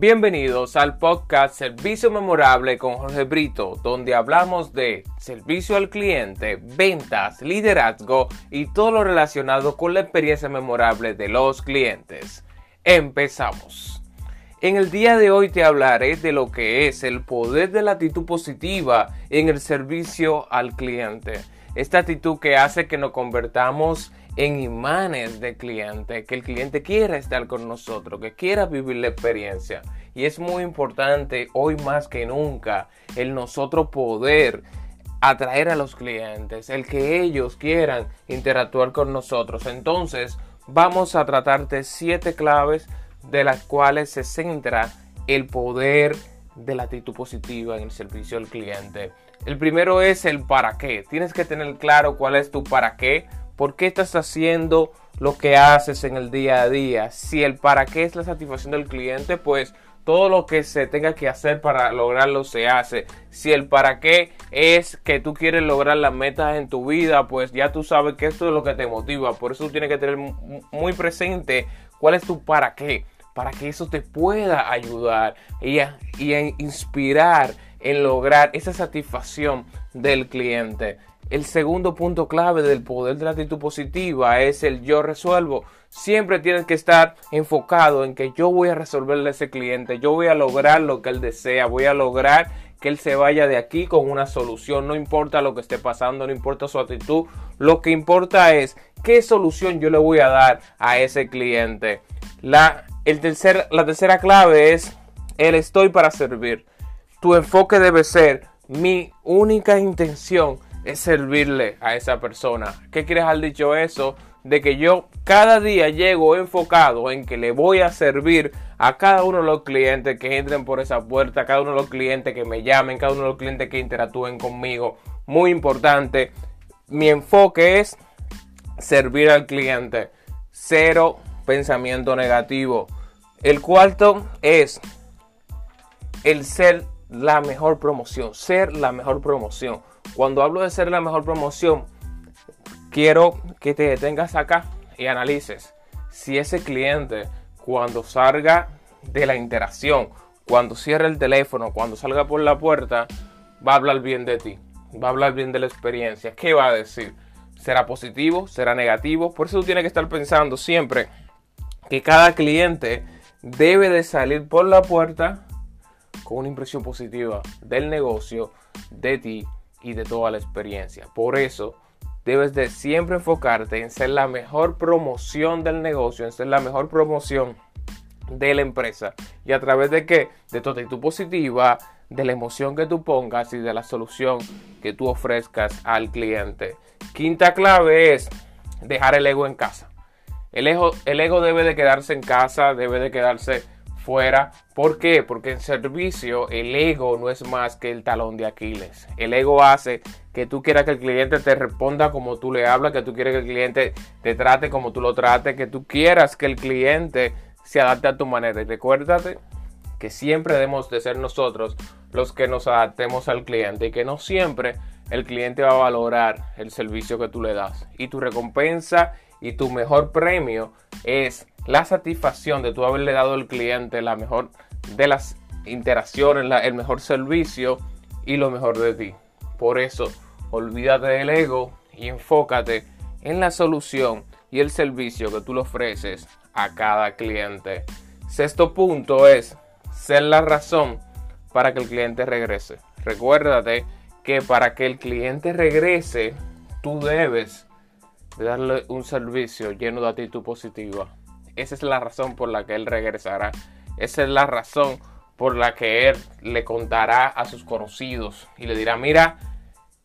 Bienvenidos al podcast Servicio Memorable con Jorge Brito, donde hablamos de servicio al cliente, ventas, liderazgo y todo lo relacionado con la experiencia memorable de los clientes. Empezamos. En el día de hoy te hablaré de lo que es el poder de la actitud positiva en el servicio al cliente. Esta actitud que hace que nos convertamos en imanes de cliente, que el cliente quiera estar con nosotros, que quiera vivir la experiencia. Y es muy importante hoy más que nunca el nosotros poder atraer a los clientes, el que ellos quieran interactuar con nosotros. Entonces vamos a tratar de siete claves de las cuales se centra el poder de la actitud positiva en el servicio al cliente. El primero es el para qué. Tienes que tener claro cuál es tu para qué ¿Por qué estás haciendo lo que haces en el día a día? Si el para qué es la satisfacción del cliente, pues todo lo que se tenga que hacer para lograrlo se hace. Si el para qué es que tú quieres lograr las metas en tu vida, pues ya tú sabes que esto es lo que te motiva. Por eso tú tienes que tener muy presente cuál es tu para qué. Para que eso te pueda ayudar y, y inspirar en lograr esa satisfacción del cliente. El segundo punto clave del poder de la actitud positiva es el yo resuelvo. Siempre tienes que estar enfocado en que yo voy a resolverle a ese cliente, yo voy a lograr lo que él desea, voy a lograr que él se vaya de aquí con una solución. No importa lo que esté pasando, no importa su actitud, lo que importa es qué solución yo le voy a dar a ese cliente. La, el tercer, la tercera clave es el estoy para servir. Tu enfoque debe ser mi única intención es servirle a esa persona. ¿Qué quieres haber dicho eso? De que yo cada día llego enfocado en que le voy a servir a cada uno de los clientes que entren por esa puerta, a cada uno de los clientes que me llamen, cada uno de los clientes que interactúen conmigo. Muy importante. Mi enfoque es servir al cliente. Cero pensamiento negativo. El cuarto es el ser la mejor promoción. Ser la mejor promoción. Cuando hablo de ser la mejor promoción, quiero que te detengas acá y analices si ese cliente cuando salga de la interacción, cuando cierre el teléfono, cuando salga por la puerta, va a hablar bien de ti, va a hablar bien de la experiencia. ¿Qué va a decir? ¿Será positivo? ¿Será negativo? Por eso tú tienes que estar pensando siempre que cada cliente debe de salir por la puerta con una impresión positiva del negocio, de ti y de toda la experiencia. Por eso debes de siempre enfocarte en ser la mejor promoción del negocio, en ser la mejor promoción de la empresa. ¿Y a través de qué? De tu actitud positiva, de la emoción que tú pongas y de la solución que tú ofrezcas al cliente. Quinta clave es dejar el ego en casa. El ego, el ego debe de quedarse en casa, debe de quedarse fuera. ¿Por qué? Porque en servicio el ego no es más que el talón de Aquiles. El ego hace que tú quieras que el cliente te responda como tú le hablas, que tú quieres que el cliente te trate como tú lo trates, que tú quieras que el cliente se adapte a tu manera. Y recuérdate que siempre debemos de ser nosotros los que nos adaptemos al cliente y que no siempre el cliente va a valorar el servicio que tú le das. Y tu recompensa y tu mejor premio es la satisfacción de tú haberle dado al cliente la mejor de las interacciones, el mejor servicio y lo mejor de ti. Por eso, olvídate del ego y enfócate en la solución y el servicio que tú le ofreces a cada cliente. Sexto punto es ser la razón para que el cliente regrese. Recuérdate que para que el cliente regrese, tú debes darle un servicio lleno de actitud positiva. Esa es la razón por la que él regresará. Esa es la razón por la que él le contará a sus conocidos y le dirá, mira,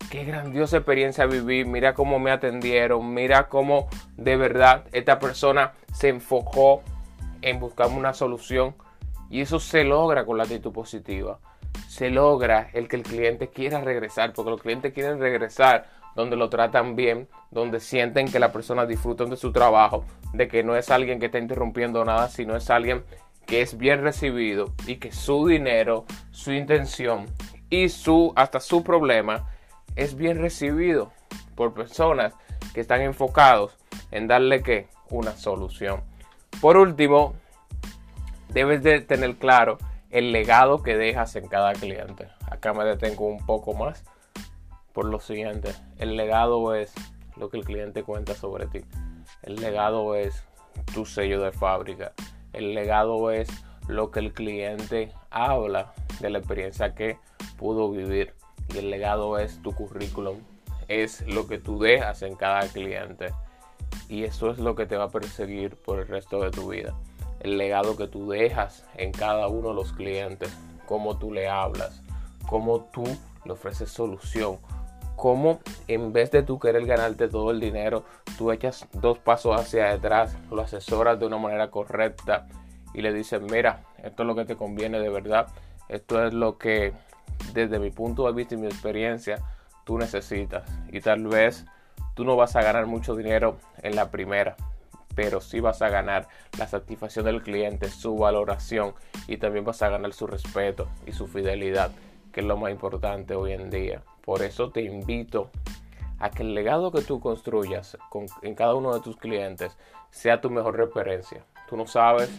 qué grandiosa experiencia viví, mira cómo me atendieron, mira cómo de verdad esta persona se enfocó en buscar una solución y eso se logra con la actitud positiva. Se logra el que el cliente quiera regresar, porque los clientes quieren regresar donde lo tratan bien, donde sienten que la persona disfruta de su trabajo, de que no es alguien que está interrumpiendo nada, sino es alguien que es bien recibido y que su dinero, su intención y su hasta su problema es bien recibido por personas que están enfocados en darle que una solución. Por último, debes de tener claro el legado que dejas en cada cliente. Acá me detengo un poco más por lo siguiente. El legado es lo que el cliente cuenta sobre ti. El legado es tu sello de fábrica. El legado es lo que el cliente habla de la experiencia que pudo vivir. Y el legado es tu currículum. Es lo que tú dejas en cada cliente. Y eso es lo que te va a perseguir por el resto de tu vida. El legado que tú dejas en cada uno de los clientes. Cómo tú le hablas. Cómo tú le ofreces solución cómo en vez de tú querer ganarte todo el dinero, tú echas dos pasos hacia detrás, lo asesoras de una manera correcta y le dices, mira, esto es lo que te conviene de verdad, esto es lo que desde mi punto de vista y mi experiencia tú necesitas. Y tal vez tú no vas a ganar mucho dinero en la primera, pero sí vas a ganar la satisfacción del cliente, su valoración y también vas a ganar su respeto y su fidelidad, que es lo más importante hoy en día. Por eso te invito a que el legado que tú construyas en cada uno de tus clientes sea tu mejor referencia. Tú no sabes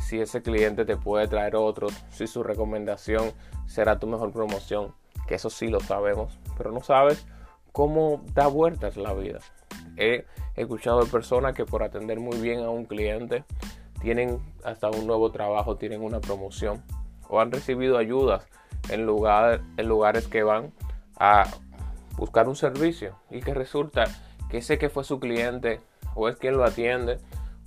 si ese cliente te puede traer otros, si su recomendación será tu mejor promoción, que eso sí lo sabemos, pero no sabes cómo da vueltas la vida. He escuchado de personas que por atender muy bien a un cliente tienen hasta un nuevo trabajo, tienen una promoción o han recibido ayudas en, lugar, en lugares que van a buscar un servicio y que resulta que ese que fue su cliente o es quien lo atiende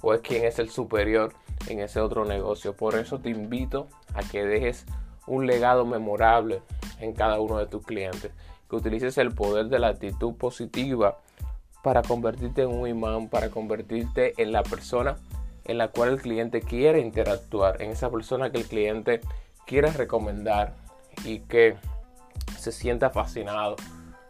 o es quien es el superior en ese otro negocio. Por eso te invito a que dejes un legado memorable en cada uno de tus clientes, que utilices el poder de la actitud positiva para convertirte en un imán, para convertirte en la persona en la cual el cliente quiere interactuar, en esa persona que el cliente quiere recomendar y que se sienta fascinado.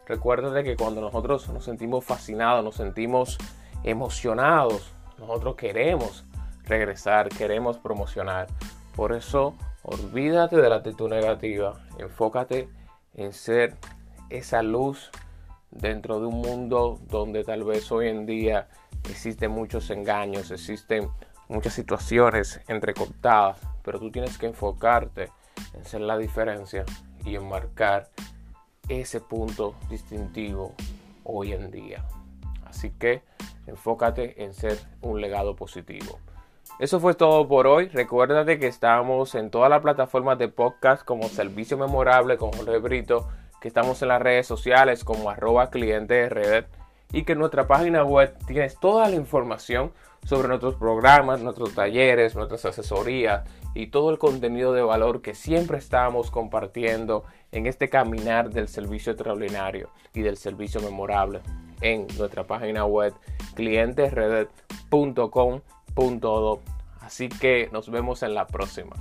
Recuerda que cuando nosotros nos sentimos fascinados, nos sentimos emocionados, nosotros queremos regresar, queremos promocionar. Por eso, olvídate de la actitud negativa, enfócate en ser esa luz dentro de un mundo donde tal vez hoy en día existen muchos engaños, existen muchas situaciones entrecortadas, pero tú tienes que enfocarte en ser la diferencia y enmarcar ese punto distintivo hoy en día. Así que enfócate en ser un legado positivo. Eso fue todo por hoy. Recuérdate que estamos en todas las plataformas de podcast como Servicio Memorable con Jorge Brito, que estamos en las redes sociales como arroba cliente de red y que en nuestra página web tienes toda la información sobre nuestros programas, nuestros talleres, nuestras asesorías y todo el contenido de valor que siempre estamos compartiendo en este caminar del servicio extraordinario y del servicio memorable en nuestra página web clientesredet.com.do. Así que nos vemos en la próxima.